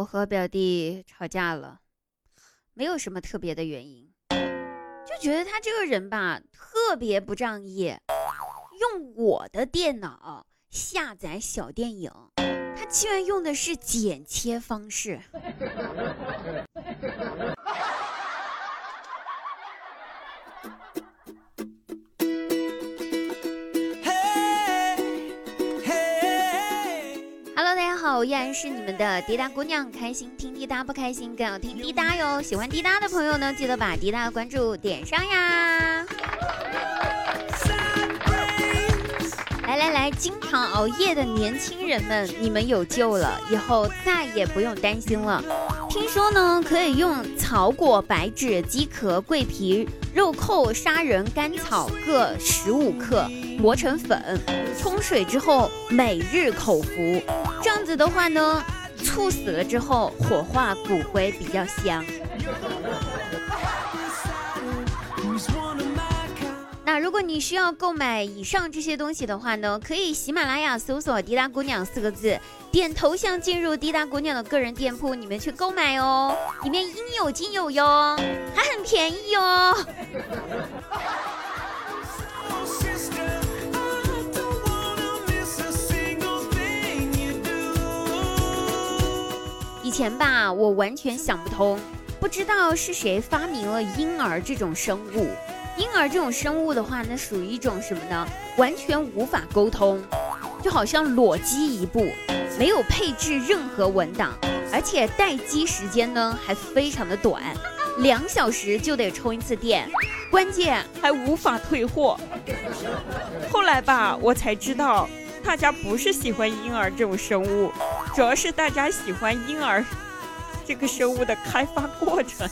我和表弟吵架了，没有什么特别的原因，就觉得他这个人吧，特别不仗义，用我的电脑下载小电影，他居然用的是剪切方式。我依然是你们的滴答姑娘，开心听滴答，不开心更要听滴答哟。喜欢滴答的朋友呢，记得把滴答的关注点上呀。来来来，经常熬夜的年轻人们，你们有救了，以后再也不用担心了。听说呢，可以用草果、白芷、鸡壳、桂皮、肉蔻、砂仁、甘草各十五克。磨成粉，冲水之后每日口服，这样子的话呢，猝死了之后火化骨灰比较香。那如果你需要购买以上这些东西的话呢，可以喜马拉雅搜索“滴答姑娘”四个字，点头像进入滴答姑娘的个人店铺，你们去购买哦，里面应有尽有哟，还很便宜哟。前吧，我完全想不通，不知道是谁发明了婴儿这种生物。婴儿这种生物的话，那属于一种什么呢？完全无法沟通，就好像裸机一部，没有配置任何文档，而且待机时间呢还非常的短，两小时就得充一次电，关键还无法退货。后来吧，我才知道。大家不是喜欢婴儿这种生物，主要是大家喜欢婴儿这个生物的开发过程。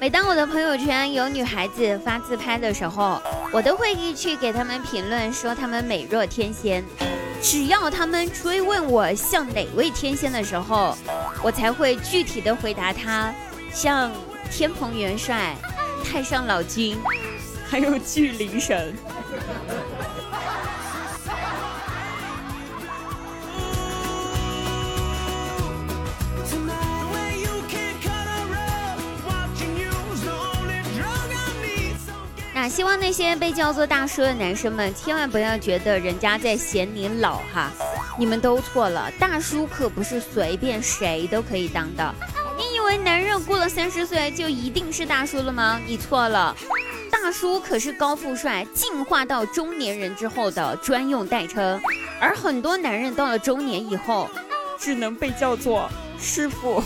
每当我的朋友圈有女孩子发自拍的时候，我都会去给他们评论说她们美若天仙。只要他们追问我像哪位天仙的时候，我才会具体的回答他，像天蓬元帅、太上老君，还有巨灵神。那希望那些被叫做大叔的男生们，千万不要觉得人家在嫌你老哈，你们都错了，大叔可不是随便谁都可以当的。为男人过了三十岁就一定是大叔了吗？你错了，大叔可是高富帅进化到中年人之后的专用代称，而很多男人到了中年以后，只能被叫做师傅。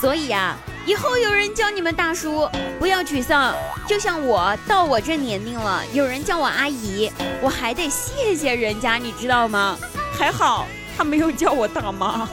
所以啊。以后有人叫你们大叔，不要沮丧。就像我到我这年龄了，有人叫我阿姨，我还得谢谢人家，你知道吗？还好他没有叫我大妈。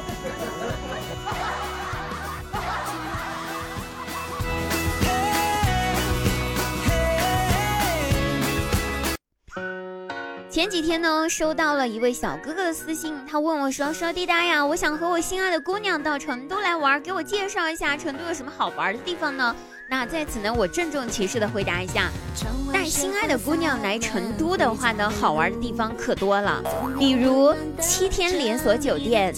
前几天呢，收到了一位小哥哥的私信，他问我说：“说滴答呀，我想和我心爱的姑娘到成都来玩，给我介绍一下成都有什么好玩的地方呢？”那在此呢，我郑重其事的回答一下，带心爱的姑娘来成都的话呢，好玩的地方可多了，比如七天连锁酒店、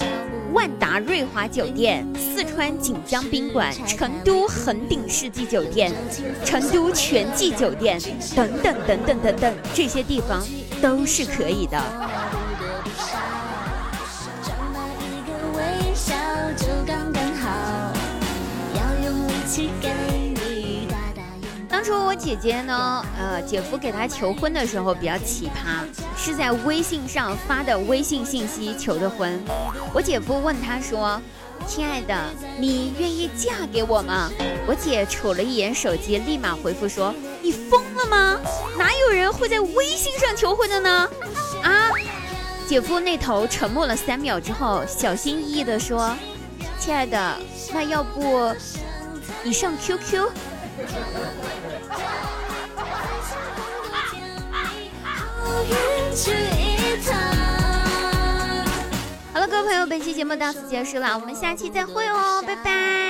万达瑞华酒店、四川锦江宾馆、成都恒鼎世纪酒店、成都全季酒店等等等等等等这些地方。都是可以的。当初我姐姐呢，呃，姐夫给她求婚的时候比较奇葩，是在微信上发的微信信息求的婚。我姐夫问她说：“亲爱的，你愿意嫁给我吗？”我姐瞅了一眼手机，立马回复说：“你疯了吗？哪有人会在微信上求婚的呢？”啊！姐夫那头沉默了三秒之后，小心翼翼地说：“亲爱的，那要不你上 QQ？”，本期节目到此结束了，我们下期再会哦，拜拜。